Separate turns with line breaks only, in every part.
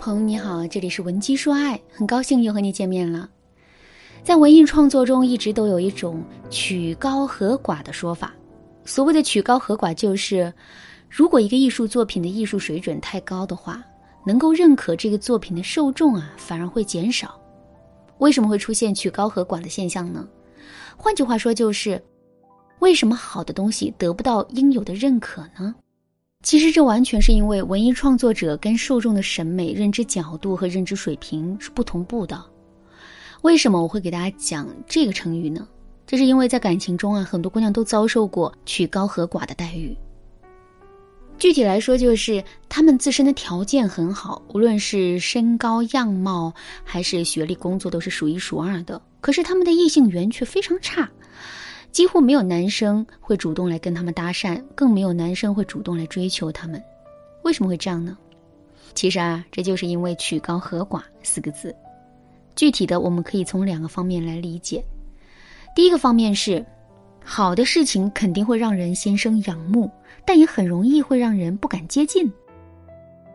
朋友你好，这里是文姬说爱，很高兴又和你见面了。在文艺创作中，一直都有一种曲高和寡的说法。所谓的曲高和寡，就是如果一个艺术作品的艺术水准太高的话，能够认可这个作品的受众啊，反而会减少。为什么会出现曲高和寡的现象呢？换句话说，就是为什么好的东西得不到应有的认可呢？其实这完全是因为文艺创作者跟受众的审美、认知角度和认知水平是不同步的。为什么我会给大家讲这个成语呢？这是因为在感情中啊，很多姑娘都遭受过曲高和寡的待遇。具体来说，就是她们自身的条件很好，无论是身高、样貌还是学历、工作，都是数一数二的。可是她们的异性缘却非常差。几乎没有男生会主动来跟他们搭讪，更没有男生会主动来追求他们。为什么会这样呢？其实啊，这就是因为“曲高和寡”四个字。具体的，我们可以从两个方面来理解。第一个方面是，好的事情肯定会让人心生仰慕，但也很容易会让人不敢接近。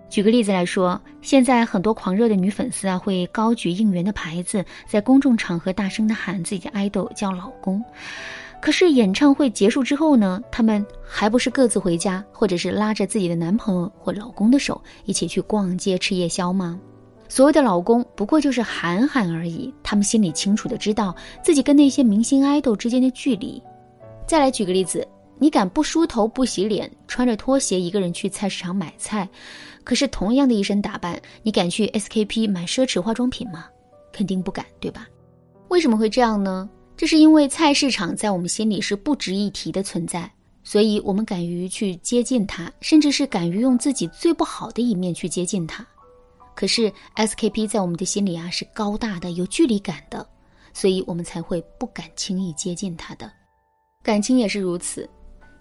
举个例子来说，现在很多狂热的女粉丝啊，会高举应援的牌子，在公众场合大声的喊自己的爱豆叫老公。可是演唱会结束之后呢，他们还不是各自回家，或者是拉着自己的男朋友或老公的手一起去逛街吃夜宵吗？所谓的老公不过就是喊喊而已，他们心里清楚的知道自己跟那些明星爱豆之间的距离。再来举个例子，你敢不梳头不洗脸，穿着拖鞋一个人去菜市场买菜？可是同样的一身打扮，你敢去 SKP 买奢侈化妆品吗？肯定不敢，对吧？为什么会这样呢？这是因为菜市场在我们心里是不值一提的存在，所以我们敢于去接近它，甚至是敢于用自己最不好的一面去接近它。可是 SKP 在我们的心里啊是高大的、有距离感的，所以我们才会不敢轻易接近它的。感情也是如此，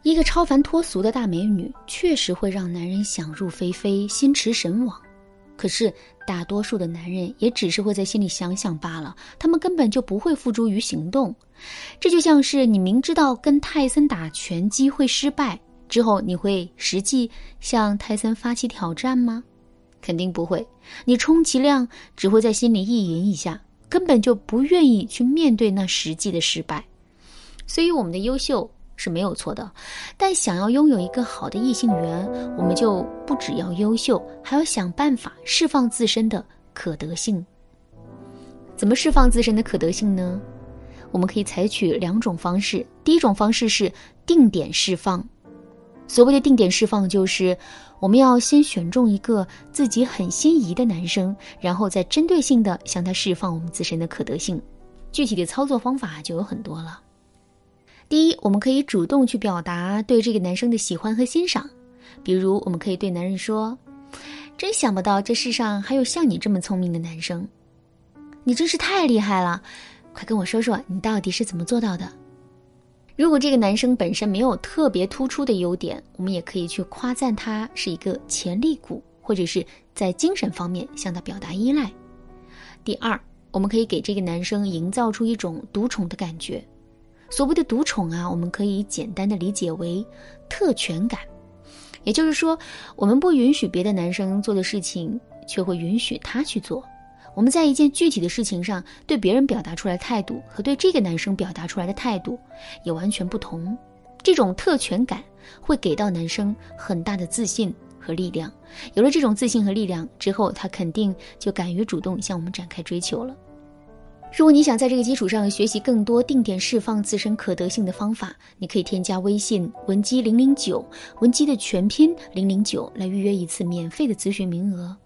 一个超凡脱俗的大美女确实会让男人想入非非、心驰神往。可是，大多数的男人也只是会在心里想想罢了，他们根本就不会付诸于行动。这就像是你明知道跟泰森打拳击会失败之后，你会实际向泰森发起挑战吗？肯定不会。你充其量只会在心里意淫一下，根本就不愿意去面对那实际的失败。所以，我们的优秀。是没有错的，但想要拥有一个好的异性缘，我们就不只要优秀，还要想办法释放自身的可得性。怎么释放自身的可得性呢？我们可以采取两种方式。第一种方式是定点释放。所谓的定点释放，就是我们要先选中一个自己很心仪的男生，然后再针对性的向他释放我们自身的可得性。具体的操作方法就有很多了。第一，我们可以主动去表达对这个男生的喜欢和欣赏，比如我们可以对男人说：“真想不到这世上还有像你这么聪明的男生，你真是太厉害了，快跟我说说你到底是怎么做到的。”如果这个男生本身没有特别突出的优点，我们也可以去夸赞他是一个潜力股，或者是在精神方面向他表达依赖。第二，我们可以给这个男生营造出一种独宠的感觉。所谓的独宠啊，我们可以简单的理解为特权感，也就是说，我们不允许别的男生做的事情，却会允许他去做。我们在一件具体的事情上对别人表达出来态度，和对这个男生表达出来的态度也完全不同。这种特权感会给到男生很大的自信和力量。有了这种自信和力量之后，他肯定就敢于主动向我们展开追求了。如果你想在这个基础上学习更多定点释放自身可得性的方法，你可以添加微信文姬零零九，文姬的全拼零零九来预约一次免费的咨询名额。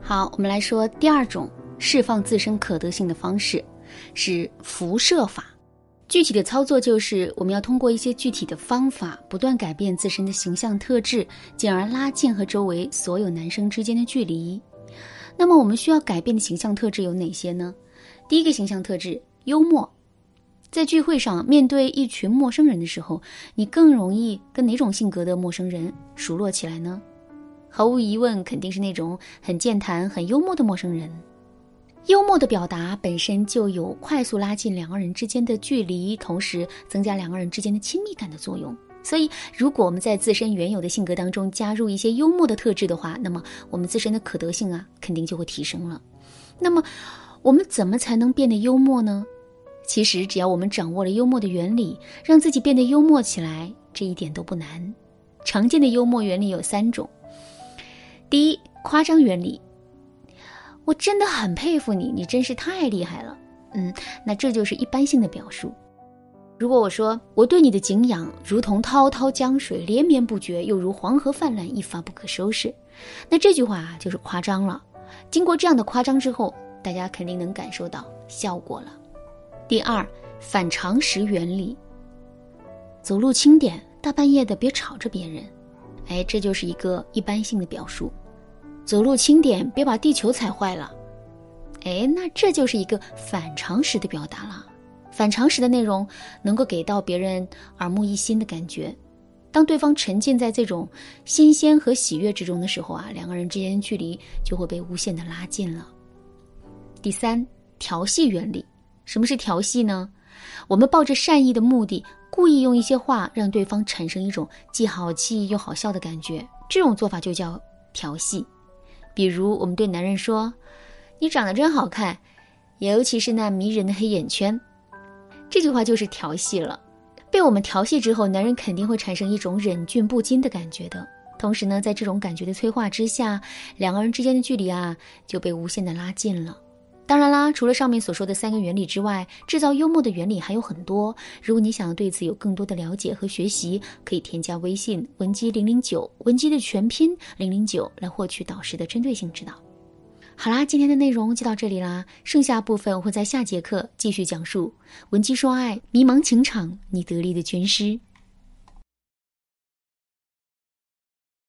好，我们来说第二种释放自身可得性的方式，是辐射法。具体的操作就是我们要通过一些具体的方法，不断改变自身的形象特质，进而拉近和周围所有男生之间的距离。那么我们需要改变的形象特质有哪些呢？第一个形象特质，幽默。在聚会上面对一群陌生人的时候，你更容易跟哪种性格的陌生人熟络起来呢？毫无疑问，肯定是那种很健谈、很幽默的陌生人。幽默的表达本身就有快速拉近两个人之间的距离，同时增加两个人之间的亲密感的作用。所以，如果我们在自身原有的性格当中加入一些幽默的特质的话，那么我们自身的可得性啊，肯定就会提升了。那么，我们怎么才能变得幽默呢？其实，只要我们掌握了幽默的原理，让自己变得幽默起来，这一点都不难。常见的幽默原理有三种。第一，夸张原理。我真的很佩服你，你真是太厉害了。嗯，那这就是一般性的表述。如果我说我对你的敬仰如同滔滔江水连绵不绝，又如黄河泛滥一发不可收拾，那这句话就是夸张了。经过这样的夸张之后，大家肯定能感受到效果了。第二，反常识原理。走路轻点，大半夜的别吵着别人。哎，这就是一个一般性的表述。走路轻点，别把地球踩坏了。哎，那这就是一个反常识的表达了。反常识的内容能够给到别人耳目一新的感觉。当对方沉浸在这种新鲜和喜悦之中的时候啊，两个人之间距离就会被无限的拉近了。第三，调戏原理。什么是调戏呢？我们抱着善意的目的，故意用一些话让对方产生一种既好气又好笑的感觉，这种做法就叫调戏。比如，我们对男人说：“你长得真好看，尤其是那迷人的黑眼圈。”这句话就是调戏了。被我们调戏之后，男人肯定会产生一种忍俊不禁的感觉的。同时呢，在这种感觉的催化之下，两个人之间的距离啊就被无限的拉近了。当然啦，除了上面所说的三个原理之外，制造幽默的原理还有很多。如果你想要对此有更多的了解和学习，可以添加微信文姬零零九，文姬的全拼零零九，来获取导师的针对性指导。好啦，今天的内容就到这里啦，剩下部分我会在下节课继续讲述。文姬说爱，迷茫情场，你得力的军师。